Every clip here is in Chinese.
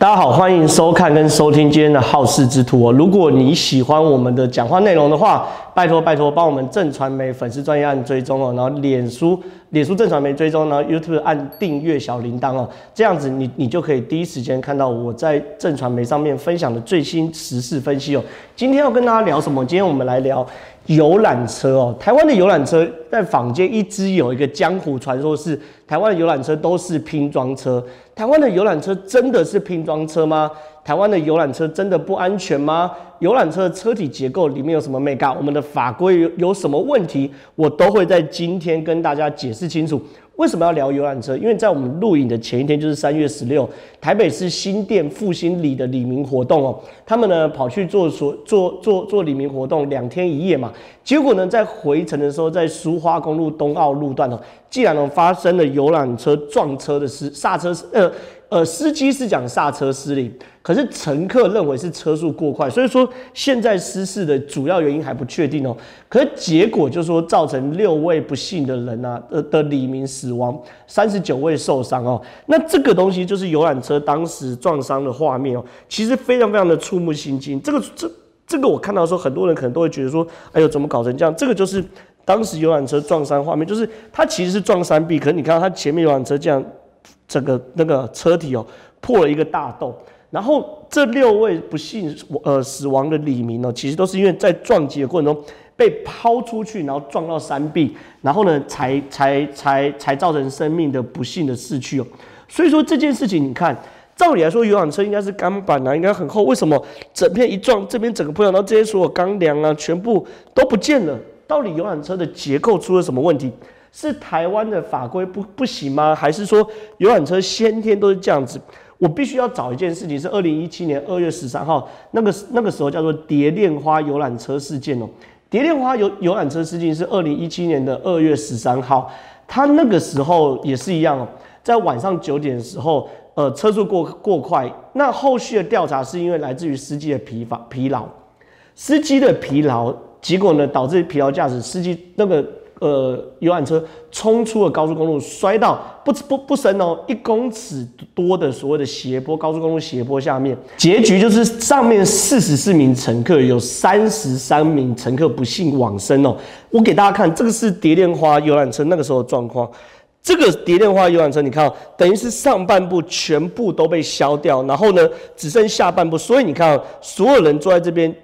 大家好，欢迎收看跟收听今天的好事之徒哦。如果你喜欢我们的讲话内容的话，拜托拜托帮我们正传媒粉丝专页按追踪哦，然后脸书脸书正传媒追踪，然后 YouTube 按订阅小铃铛哦，这样子你你就可以第一时间看到我在正传媒上面分享的最新时事分析哦。今天要跟大家聊什么？今天我们来聊游览车哦。台湾的游览车在坊间一直有一个江湖传说，是台湾的游览车都是拼装车。台湾的游览车真的是拼装车吗？台湾的游览车真的不安全吗？游览车的车体结构里面有什么眉角？我们的法规有有什么问题？我都会在今天跟大家解释清楚。为什么要聊游览车？因为在我们录影的前一天，就是三月十六，台北市新店复兴里的里民活动哦，他们呢跑去做所做做做里民活动两天一夜嘛，结果呢在回程的时候，在苏花公路东澳路段哦，竟然呢发生了游览车撞车的事，刹车呃。呃，司机是讲刹车失灵，可是乘客认为是车速过快，所以说现在失事的主要原因还不确定哦。可是结果就是说造成六位不幸的人啊，呃的里民死亡，三十九位受伤哦。那这个东西就是游览车当时撞伤的画面哦，其实非常非常的触目心惊。这个这这个我看到的时候，很多人可能都会觉得说，哎呦，怎么搞成这样？这个就是当时游览车撞伤画面，就是它其实是撞山壁，可是你看到它前面游览车这样。整个那个车体哦破了一个大洞，然后这六位不幸呃死亡的里民哦，其实都是因为在撞击的过程中被抛出去，然后撞到山壁，然后呢才才才才造成生命的不幸的逝去哦。所以说这件事情，你看，照理来说，游览车应该是钢板啊，应该很厚，为什么整片一撞，这边整个破掉，然后这些所有钢梁啊全部都不见了？到底游览车的结构出了什么问题？是台湾的法规不不行吗？还是说游览车先天都是这样子？我必须要找一件事情，是二零一七年二月十三号那个那个时候叫做蝶恋花游览车事件哦。蝶恋花游游览车事件是二零一七年的二月十三号，他那个时候也是一样哦，在晚上九点的时候，呃，车速过过快。那后续的调查是因为来自于司机的疲乏疲劳，司机的疲劳，结果呢导致疲劳驾驶，司机那个。呃，游览车冲出了高速公路，摔到不不不深哦，一公尺多的所谓的斜坡，高速公路斜坡下面，结局就是上面四十四名乘客有三十三名乘客不幸往生哦。我给大家看，这个是蝶恋花游览车那个时候的状况。这个蝶恋花游览车，你看哦，等于是上半部全部都被削掉，然后呢，只剩下半部，所以你看哦，所有人坐在这边，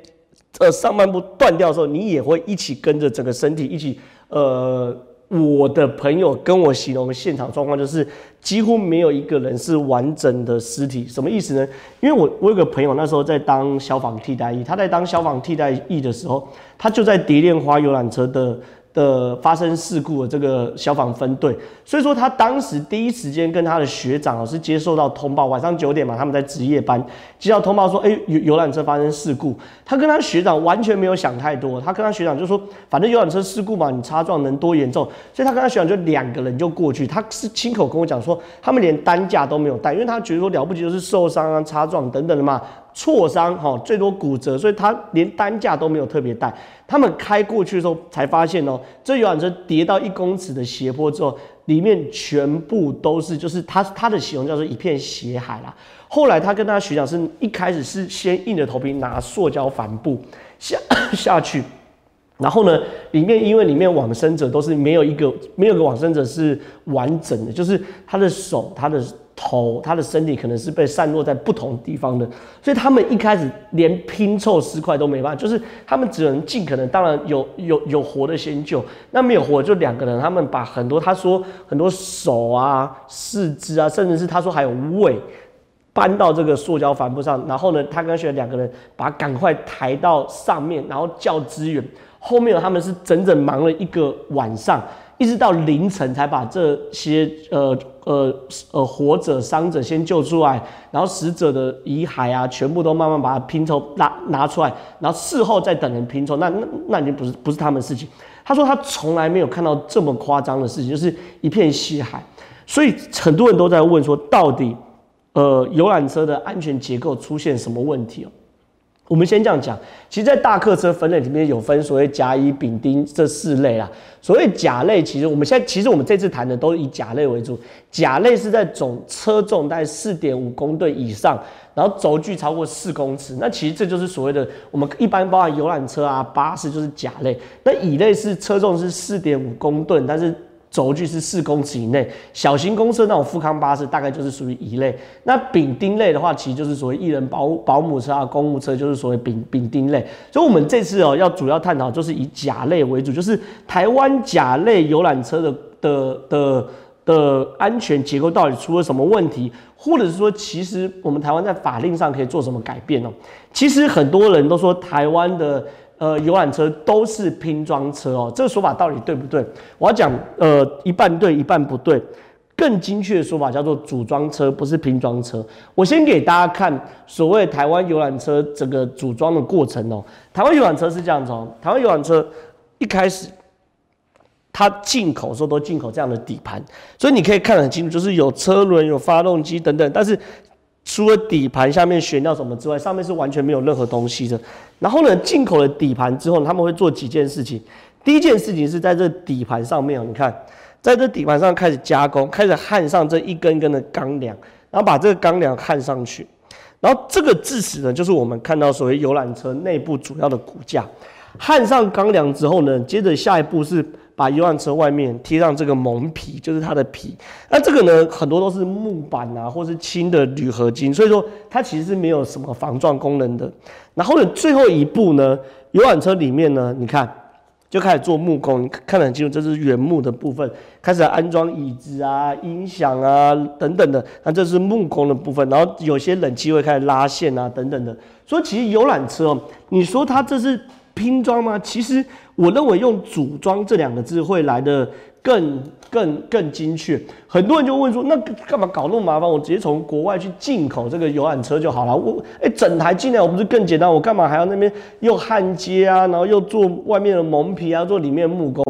呃，上半部断掉的时候，你也会一起跟着整个身体一起。呃，我的朋友跟我形容的现场状况就是，几乎没有一个人是完整的尸体。什么意思呢？因为我我有个朋友那时候在当消防替代役，他在当消防替代役的时候，他就在蝶恋花游览车的。的发生事故的这个消防分队，所以说他当时第一时间跟他的学长是接受到通报，晚上九点嘛，他们在值夜班，接到通报说，哎，游游览车发生事故，他跟他学长完全没有想太多，他跟他学长就说，反正游览车事故嘛，你擦撞能多严重，所以他跟他学长就两个人就过去，他是亲口跟我讲说，他们连担架都没有带，因为他觉得说了不起就是受伤啊、擦撞等等的嘛。挫伤哈，最多骨折，所以他连担架都没有特别带。他们开过去的时候才发现哦，这游览车跌到一公尺的斜坡之后，里面全部都是，就是他他的形容叫做一片血海啦。后来他跟他学长是一开始是先硬着头皮拿塑胶帆布下下去，然后呢，里面因为里面往生者都是没有一个没有个往生者是完整的，就是他的手他的。头，他的身体可能是被散落在不同地方的，所以他们一开始连拼凑尸块都没办法，就是他们只能尽可能，当然有有有活的先救，那没有活就两个人，他们把很多他说很多手啊、四肢啊，甚至是他说还有胃搬到这个塑胶帆布上，然后呢，他跟学两个人把赶快抬到上面，然后叫支援，后面他们是整整忙了一个晚上。一直到凌晨才把这些呃呃呃活者伤者先救出来，然后死者的遗骸啊，全部都慢慢把它拼凑拿拿出来，然后事后再等人拼凑，那那那已经不是不是他们的事情。他说他从来没有看到这么夸张的事情，就是一片血海。所以很多人都在问说，到底呃游览车的安全结构出现什么问题哦？我们先这样讲，其实，在大客车分类里面有分所谓甲、乙、丙、丁这四类啦。所谓甲类，其实我们现在其实我们这次谈的都以甲类为主。甲类是在总车重在四点五公吨以上，然后轴距超过四公尺，那其实这就是所谓的我们一般包含游览车啊、巴士就是甲类，那乙类是车重是四点五公吨，但是。轴距是四公尺以内，小型公车那种富康巴士大概就是属于乙类。那丙丁类的话，其实就是所谓一人保保姆车啊、公务车，就是所谓丙丙丁类。所以，我们这次哦要主要探讨就是以甲类为主，就是台湾甲类游览车的的的的安全结构到底出了什么问题，或者是说，其实我们台湾在法令上可以做什么改变哦？其实很多人都说台湾的。呃，游览车都是拼装车哦，这个说法到底对不对？我要讲，呃，一半对，一半不对。更精确的说法叫做组装车，不是拼装车。我先给大家看所谓台湾游览车整个组装的过程哦。台湾游览车是这样子哦，台湾游览车一开始它进口的时候都进口这样的底盘，所以你可以看得很清楚，就是有车轮、有发动机等等，但是。除了底盘下面悬吊什么之外，上面是完全没有任何东西的。然后呢，进口了底盘之后，他们会做几件事情。第一件事情是在这底盘上面，你看，在这底盘上开始加工，开始焊上这一根根的钢梁，然后把这个钢梁焊上去。然后这个致死呢，就是我们看到所谓游览车内部主要的骨架。焊上钢梁之后呢，接着下一步是。把游览车外面贴上这个蒙皮，就是它的皮。那这个呢，很多都是木板啊，或是轻的铝合金，所以说它其实是没有什么防撞功能的。然后呢，最后一步呢，游览车里面呢，你看就开始做木工，你看得很清楚，这是原木的部分，开始安装椅子啊、音响啊等等的。那这是木工的部分，然后有些冷气会开始拉线啊等等的。所以其实游览车哦，你说它这是拼装吗？其实。我认为用组装这两个字会来得更更更精确。很多人就问说，那干嘛搞那么麻烦？我直接从国外去进口这个游览车就好了。我哎，整台进来我不是更简单？我干嘛还要那边又焊接啊，然后又做外面的蒙皮啊，做里面的木工？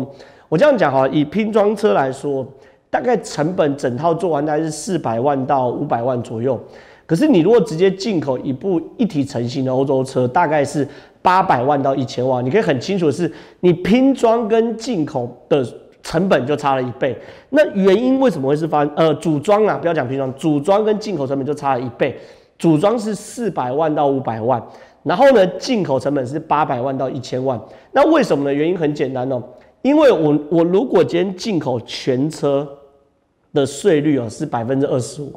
我这样讲哈，以拼装车来说，大概成本整套做完大概是四百万到五百万左右。可是你如果直接进口一部一体成型的欧洲车，大概是。八百万到一千万，你可以很清楚的是，你拼装跟进口的成本就差了一倍。那原因为什么会是发呃组装啊？不要讲拼装，组装跟进口成本就差了一倍。组装是四百万到五百万，然后呢，进口成本是八百万到一千万。那为什么呢？原因很简单哦，因为我我如果今天进口全车的税率哦是百分之二十五。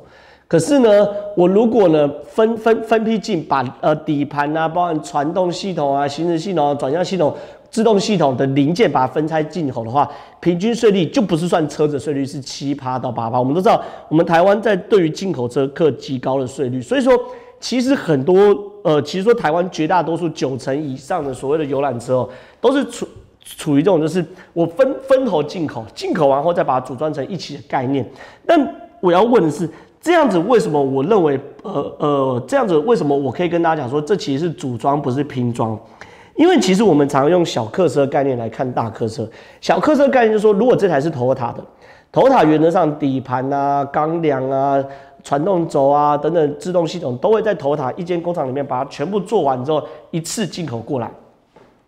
可是呢，我如果呢分分分批进，把呃底盘啊，包含传动系统啊、行驶系统、转向系统、自动系统的零件，把它分拆进口的话，平均税率就不是算车子税率，是七趴到八趴。我们都知道，我们台湾在对于进口车课极高的税率，所以说其实很多呃，其实说台湾绝大多数九成以上的所谓的游览车哦，都是处处于这种就是我分分头进口，进口完后再把它组装成一起的概念。但我要问的是。这样子为什么我认为，呃呃，这样子为什么我可以跟大家讲说，这其实是组装，不是拼装？因为其实我们常用小客车概念来看大客车。小客车概念就是说，如果这台是 Toyota 的，Toyota 原则上底盘啊、钢梁啊、传动轴啊等等自动系统都会在 Toyota 一间工厂里面把它全部做完之后一次进口过来。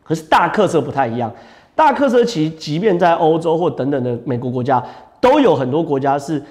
可是大客车不太一样，大客车其实即便在欧洲或等等的美国国家，都有很多国家是。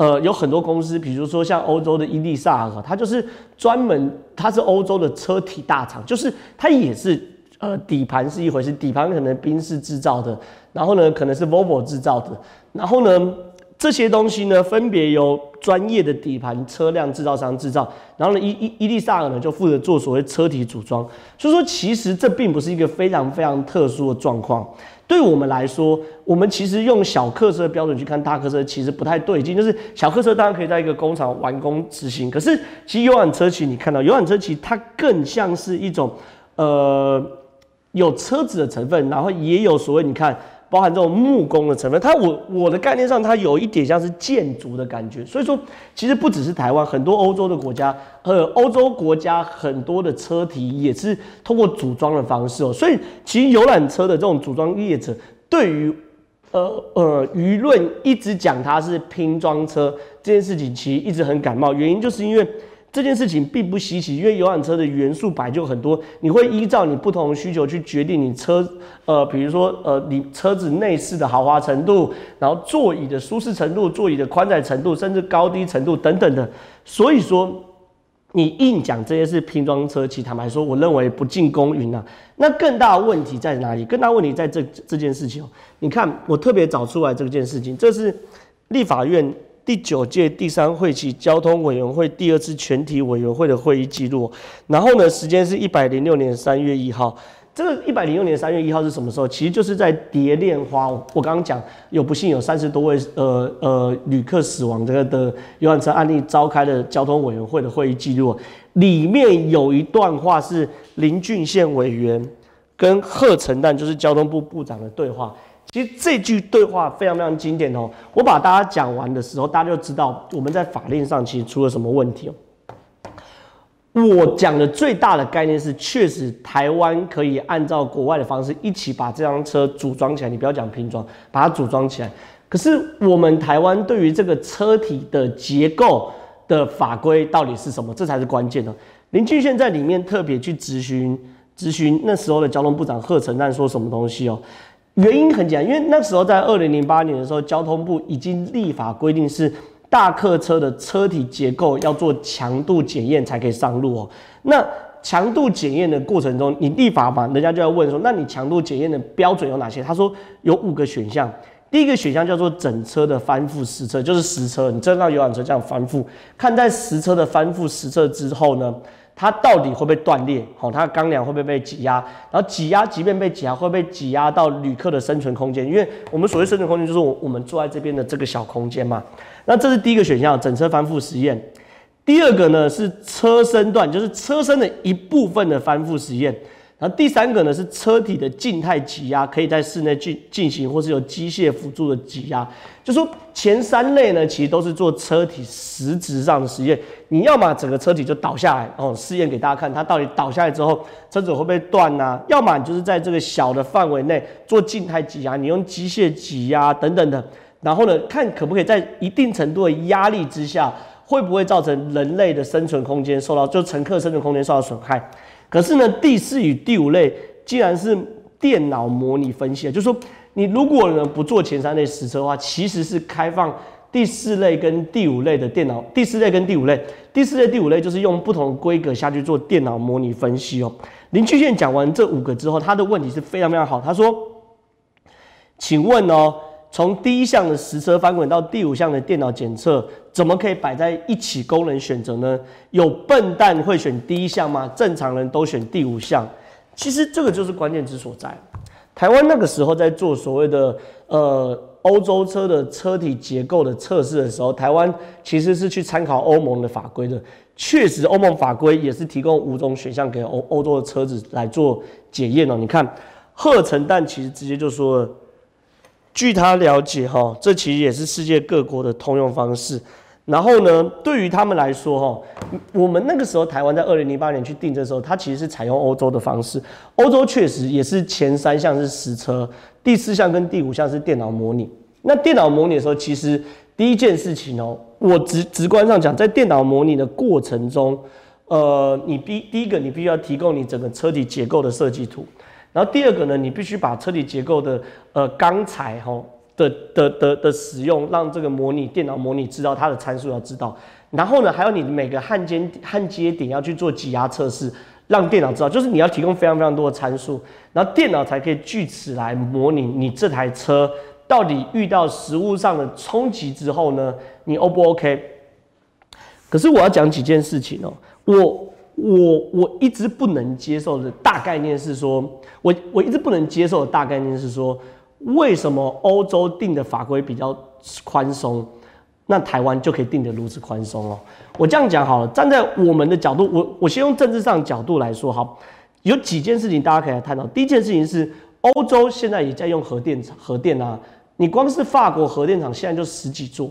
呃，有很多公司，比如说像欧洲的伊利萨尔，它就是专门，它是欧洲的车体大厂，就是它也是呃底盘是一回事，底盘可能宾士制造的，然后呢可能是 Volvo 制造的，然后呢这些东西呢分别由专业的底盘车辆制造商制造，然后呢伊伊伊利萨尔呢就负责做所谓车体组装，所以说其实这并不是一个非常非常特殊的状况。对我们来说，我们其实用小客车的标准去看大客车，其实不太对劲。就是小客车当然可以在一个工厂完工执行，可是其实游览车其实你看到游览车其实它更像是一种，呃，有车子的成分，然后也有所谓你看。包含这种木工的成分，它我我的概念上，它有一点像是建筑的感觉。所以说，其实不只是台湾，很多欧洲的国家，呃，欧洲国家很多的车体也是通过组装的方式哦。所以，其实游览车的这种组装业者，对于呃呃舆论一直讲它是拼装车这件事情，其实一直很感冒。原因就是因为。这件事情并不稀奇，因为游览车的元素本来就很多，你会依照你不同的需求去决定你车，呃，比如说，呃，你车子内饰的豪华程度，然后座椅的舒适程度、座椅的宽窄程度，甚至高低程度等等的。所以说，你硬讲这些是拼装车，其实坦白说，我认为不尽公允啊。那更大的问题在哪里？更大问题在这这件事情。你看，我特别找出来这件事情，这是立法院第九届第三会期交通委员会第二次全体委员会的会议记录。然后呢，时间是一百零六年三月一号。这个一百零六年三月一号是什么时候？其实就是在蝶恋花。我刚刚讲有不幸有三十多位呃呃旅客死亡这个的游览车案例召开的交通委员会的会议记录，里面有一段话是林俊宪委员跟贺陈旦就是交通部部长的对话。其实这句对话非常非常经典哦。我把大家讲完的时候，大家就知道我们在法令上其实出了什么问题哦。我讲的最大的概念是，确实台湾可以按照国外的方式一起把这辆车组装起来。你不要讲拼装，把它组装起来。可是我们台湾对于这个车体的结构的法规到底是什么？这才是关键的。林俊宪在里面特别去咨询咨询那时候的交通部长贺陈旦说什么东西哦？原因很简单，因为那时候在二零零八年的时候，交通部已经立法规定是。大客车的车体结构要做强度检验才可以上路哦。那强度检验的过程中，你立法嘛，人家就要问说，那你强度检验的标准有哪些？他说有五个选项。第一个选项叫做整车的翻覆实测，就是实车，你真让游览车这样翻覆，看在实车的翻覆实测之后呢，它到底会不会断裂？好，它的钢梁会不会被挤压？然后挤压，即便被挤压，会不会挤压到旅客的生存空间？因为我们所谓生存空间，就是我我们坐在这边的这个小空间嘛。那这是第一个选项，整车翻覆实验。第二个呢是车身段，就是车身的一部分的翻覆实验。然后第三个呢是车体的静态挤压，可以在室内进进行，或是有机械辅助的挤压。就说前三类呢，其实都是做车体实质上的实验。你要么整个车体就倒下来，哦，试验给大家看，它到底倒下来之后，车子会不会断呐？要么你就是在这个小的范围内做静态挤压，你用机械挤压等等的。然后呢，看可不可以在一定程度的压力之下，会不会造成人类的生存空间受到，就乘客生存空间受到损害。可是呢，第四与第五类既然是电脑模拟分析，就是说你如果呢不做前三类实车的话，其实是开放第四类跟第五类的电脑。第四类跟第五类，第四类、第五类就是用不同规格下去做电脑模拟分析哦。林俊宪讲完这五个之后，他的问题是非常非常好。他说：“请问哦。”从第一项的实车翻滚到第五项的电脑检测，怎么可以摆在一起供人选择呢？有笨蛋会选第一项吗？正常人都选第五项。其实这个就是关键之所在。台湾那个时候在做所谓的呃欧洲车的车体结构的测试的时候，台湾其实是去参考欧盟的法规的。确实，欧盟法规也是提供五种选项给欧欧洲的车子来做检验哦。你看，贺成旦其实直接就说了。据他了解，哈，这其实也是世界各国的通用方式。然后呢，对于他们来说，哈，我们那个时候台湾在二零零八年去订的时候，它其实是采用欧洲的方式。欧洲确实也是前三项是实车，第四项跟第五项是电脑模拟。那电脑模拟的时候，其实第一件事情哦，我直直观上讲，在电脑模拟的过程中，呃，你必第一个你必须要提供你整个车体结构的设计图。然后第二个呢，你必须把车体结构的呃钢材哈的的的的使用，让这个模拟电脑模拟知道它的参数要知道。然后呢，还有你每个焊接焊接点要去做挤压测试，让电脑知道，就是你要提供非常非常多的参数，然后电脑才可以据此来模拟你这台车到底遇到实物上的冲击之后呢，你 O 不 OK？可是我要讲几件事情哦，我。我我一直不能接受的大概念是说，我我一直不能接受的大概念是说，为什么欧洲定的法规比较宽松，那台湾就可以定得如此宽松哦？我这样讲好了，站在我们的角度，我我先用政治上角度来说，好，有几件事情大家可以来探讨。第一件事情是，欧洲现在也在用核电，核电啊，你光是法国核电厂现在就十几座。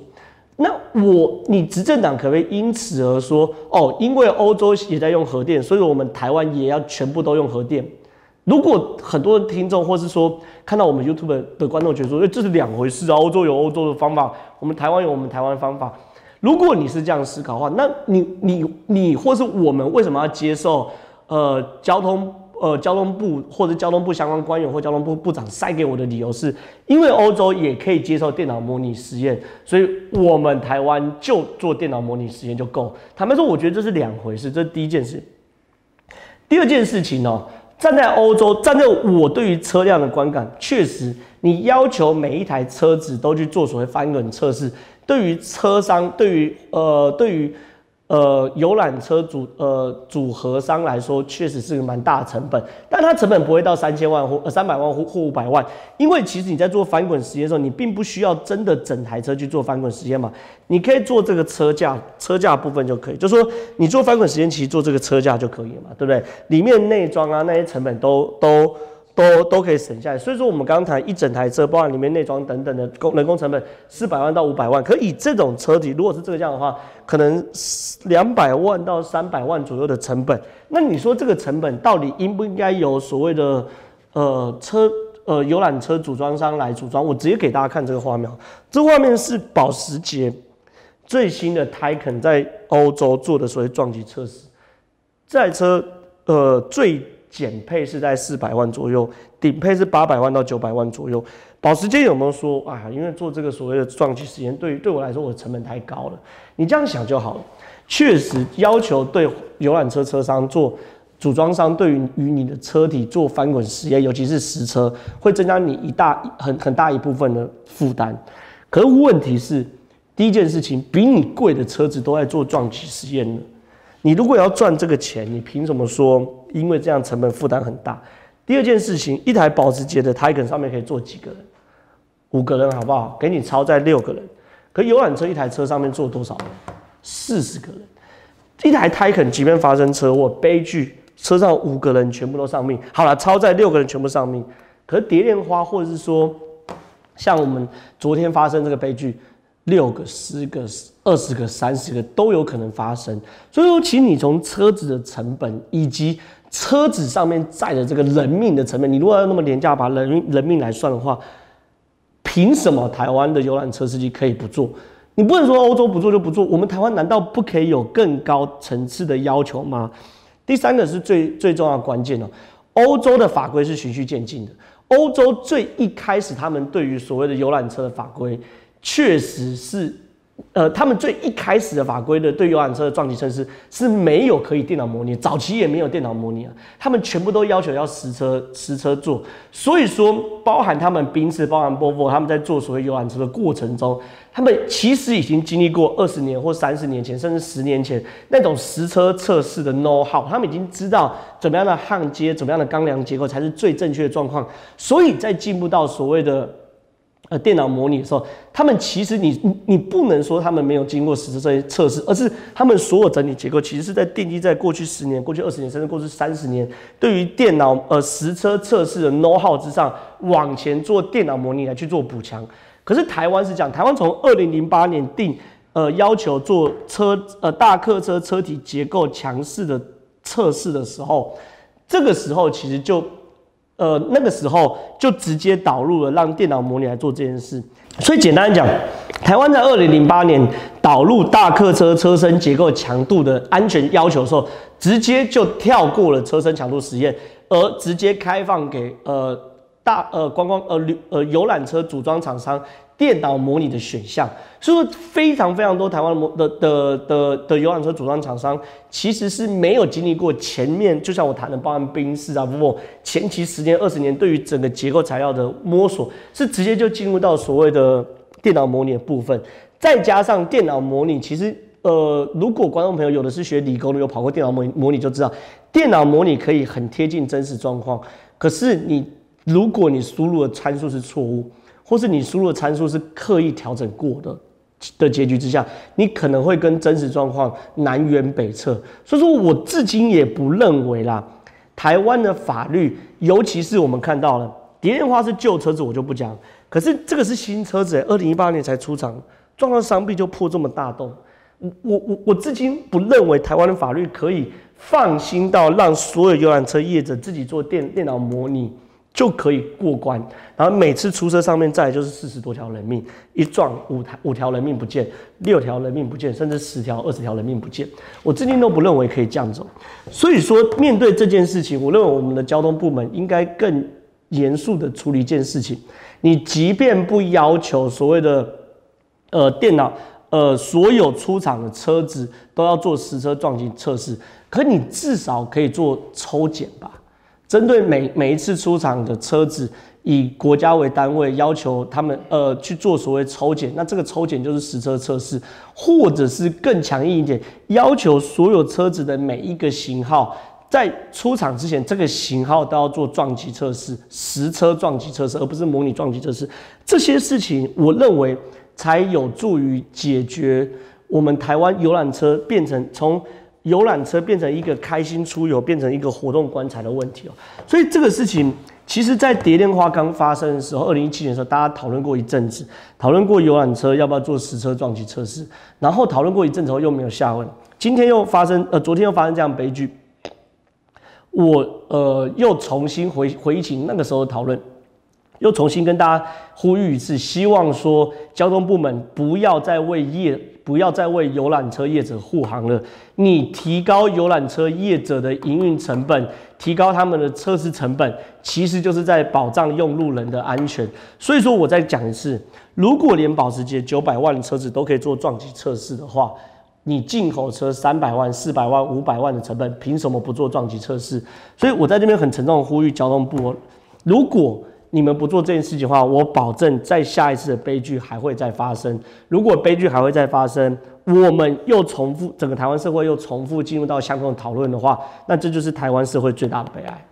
那我，你执政党可不可以因此而说，哦，因为欧洲也在用核电，所以我们台湾也要全部都用核电？如果很多听众或是说看到我们 YouTube 的观众觉得说，哎，这是两回事啊，欧洲有欧洲的方法，我们台湾有我们台湾的方法。如果你是这样思考的话，那你你你或是我们为什么要接受呃交通呃交通部或者交通部相关官员或交通部部长塞给我的理由是，因为欧洲也可以接受电脑模拟实验，所以我们台湾就做电脑模拟实验就够。坦白说，我觉得这是两回事，这是第一件事。第二件事情呢、站在欧洲，站在我对于车辆的观感，确实，你要求每一台车子都去做所谓翻滚测试，对于车商，对于呃，对于。呃，游览车组呃组合商来说，确实是个蛮大的成本，但它成本不会到三千万或呃三百万或或五百万，因为其实你在做翻滚实验的时候，你并不需要真的整台车去做翻滚实验嘛，你可以做这个车架车架部分就可以，就说你做翻滚实验，其实做这个车架就可以了嘛，对不对？里面内装啊那些成本都都。都都可以省下来，所以说我们刚谈一整台车，包含里面内装等等的工人工成本四百万到五百万，可以这种车体如果是这个价的话，可能两百万到三百万左右的成本。那你说这个成本到底应不应该由所谓的呃车呃游览车组装商来组装？我直接给大家看这个画面，这画面是保时捷最新的 Taycan 在欧洲做的所谓撞击测试，这台车呃最。减配是在四百万左右，顶配是八百万到九百万左右。保时捷有没有说啊？因为做这个所谓的撞击实验，对于对我来说，我的成本太高了。你这样想就好了。确实要求对游览车车商做组装商，对于与你的车体做翻滚实验，尤其是实车，会增加你一大很很大一部分的负担。可是问题是，第一件事情，比你贵的车子都在做撞击实验呢。你如果要赚这个钱，你凭什么说？因为这样成本负担很大。第二件事情，一台保时捷的 Taycan 上面可以坐几个人？五个人，好不好？给你超载六个人。可游览车一台车上面坐多少人？四十个人。一台 Taycan 即便发生车祸悲剧，车上五个人全部都丧命。好了，超载六个人全部丧命。可是蝶恋花，或者是说，像我们昨天发生这个悲剧。六个、十个、二十个、三十个都有可能发生，所以说，请你从车子的成本以及车子上面载的这个人命的成本，你如果要那么廉价把人人命来算的话，凭什么台湾的游览车司机可以不做？你不能说欧洲不做就不做，我们台湾难道不可以有更高层次的要求吗？第三个是最最重要的关键哦，欧洲的法规是循序渐进的，欧洲最一开始他们对于所谓的游览车的法规。确实是，呃，他们最一开始的法规的对游览车的撞击测试是没有可以电脑模拟，早期也没有电脑模拟啊，他们全部都要求要实车实车做，所以说包含他们宾士、包含波波，他们在做所谓游览车的过程中，他们其实已经经历过二十年或三十年前，甚至十年前那种实车测试的 know how，他们已经知道怎么样的焊接、怎么样的钢梁结构才是最正确的状况，所以在进步到所谓的。呃，电脑模拟的时候，他们其实你你不能说他们没有经过实质这些测试，而是他们所有整体结构其实是在奠基在过去十年、过去二十年甚至过去三十年对于电脑呃实车测试的 know how 之上往前做电脑模拟来去做补强。可是台湾是讲，台湾从二零零八年定呃要求做车呃大客车车体结构强势的测试的时候，这个时候其实就。呃，那个时候就直接导入了让电脑模拟来做这件事。所以简单讲，台湾在二零零八年导入大客车车身结构强度的安全要求的时候，直接就跳过了车身强度实验，而直接开放给呃大呃观光呃旅呃游览车组装厂商。电脑模拟的选项，所以说非常非常多台湾模的的的的游览车组装厂商其实是没有经历过前面，就像我谈的，包含宾士啊，不不，前期十年二十年对于整个结构材料的摸索，是直接就进入到所谓的电脑模拟的部分，再加上电脑模拟，其实呃，如果观众朋友有的是学理工的，有跑过电脑模模拟就知道，电脑模拟可以很贴近真实状况，可是你如果你输入的参数是错误。或是你输入的参数是刻意调整过的的结局之下，你可能会跟真实状况南辕北辙。所以说，我至今也不认为啦，台湾的法律，尤其是我们看到了蝶恋花是旧车子，我就不讲。可是这个是新车子，二零一八年才出厂，撞到伤壁就破这么大洞。我我我我至今不认为台湾的法律可以放心到让所有游览车业者自己做电电脑模拟。就可以过关。然后每次出车上面再就是四十多条人命，一撞五台五条人命不见，六条人命不见，甚至十条二十条人命不见。我至今都不认为可以这样走。所以说，面对这件事情，我认为我们的交通部门应该更严肃的处理一件事情。你即便不要求所谓的呃电脑。呃，所有出厂的车子都要做实车撞击测试，可你至少可以做抽检吧？针对每每一次出厂的车子，以国家为单位，要求他们呃去做所谓抽检，那这个抽检就是实车测试，或者是更强硬一点，要求所有车子的每一个型号在出厂之前，这个型号都要做撞击测试，实车撞击测试，而不是模拟撞击测试。这些事情，我认为。才有助于解决我们台湾游览车变成从游览车变成一个开心出游，变成一个活动棺材的问题哦。所以这个事情，其实在蝶恋花刚发生的时候，二零一七年的时候，大家讨论过一阵子，讨论过游览车要不要做实车撞击测试，然后讨论过一阵子后又没有下文。今天又发生，呃，昨天又发生这样悲剧，我呃又重新回回忆起那个时候的讨论。又重新跟大家呼吁一次，希望说交通部门不要再为业，不要再为游览车业者护航了。你提高游览车业者的营运成本，提高他们的测试成本，其实就是在保障用路人的安全。所以说，我再讲一次，如果连保时捷九百万的车子都可以做撞击测试的话，你进口车三百万、四百万、五百万的成本，凭什么不做撞击测试？所以我在这边很沉重的呼吁交通部，如果你们不做这件事情的话，我保证在下一次的悲剧还会再发生。如果悲剧还会再发生，我们又重复整个台湾社会又重复进入到相同的讨论的话，那这就是台湾社会最大的悲哀。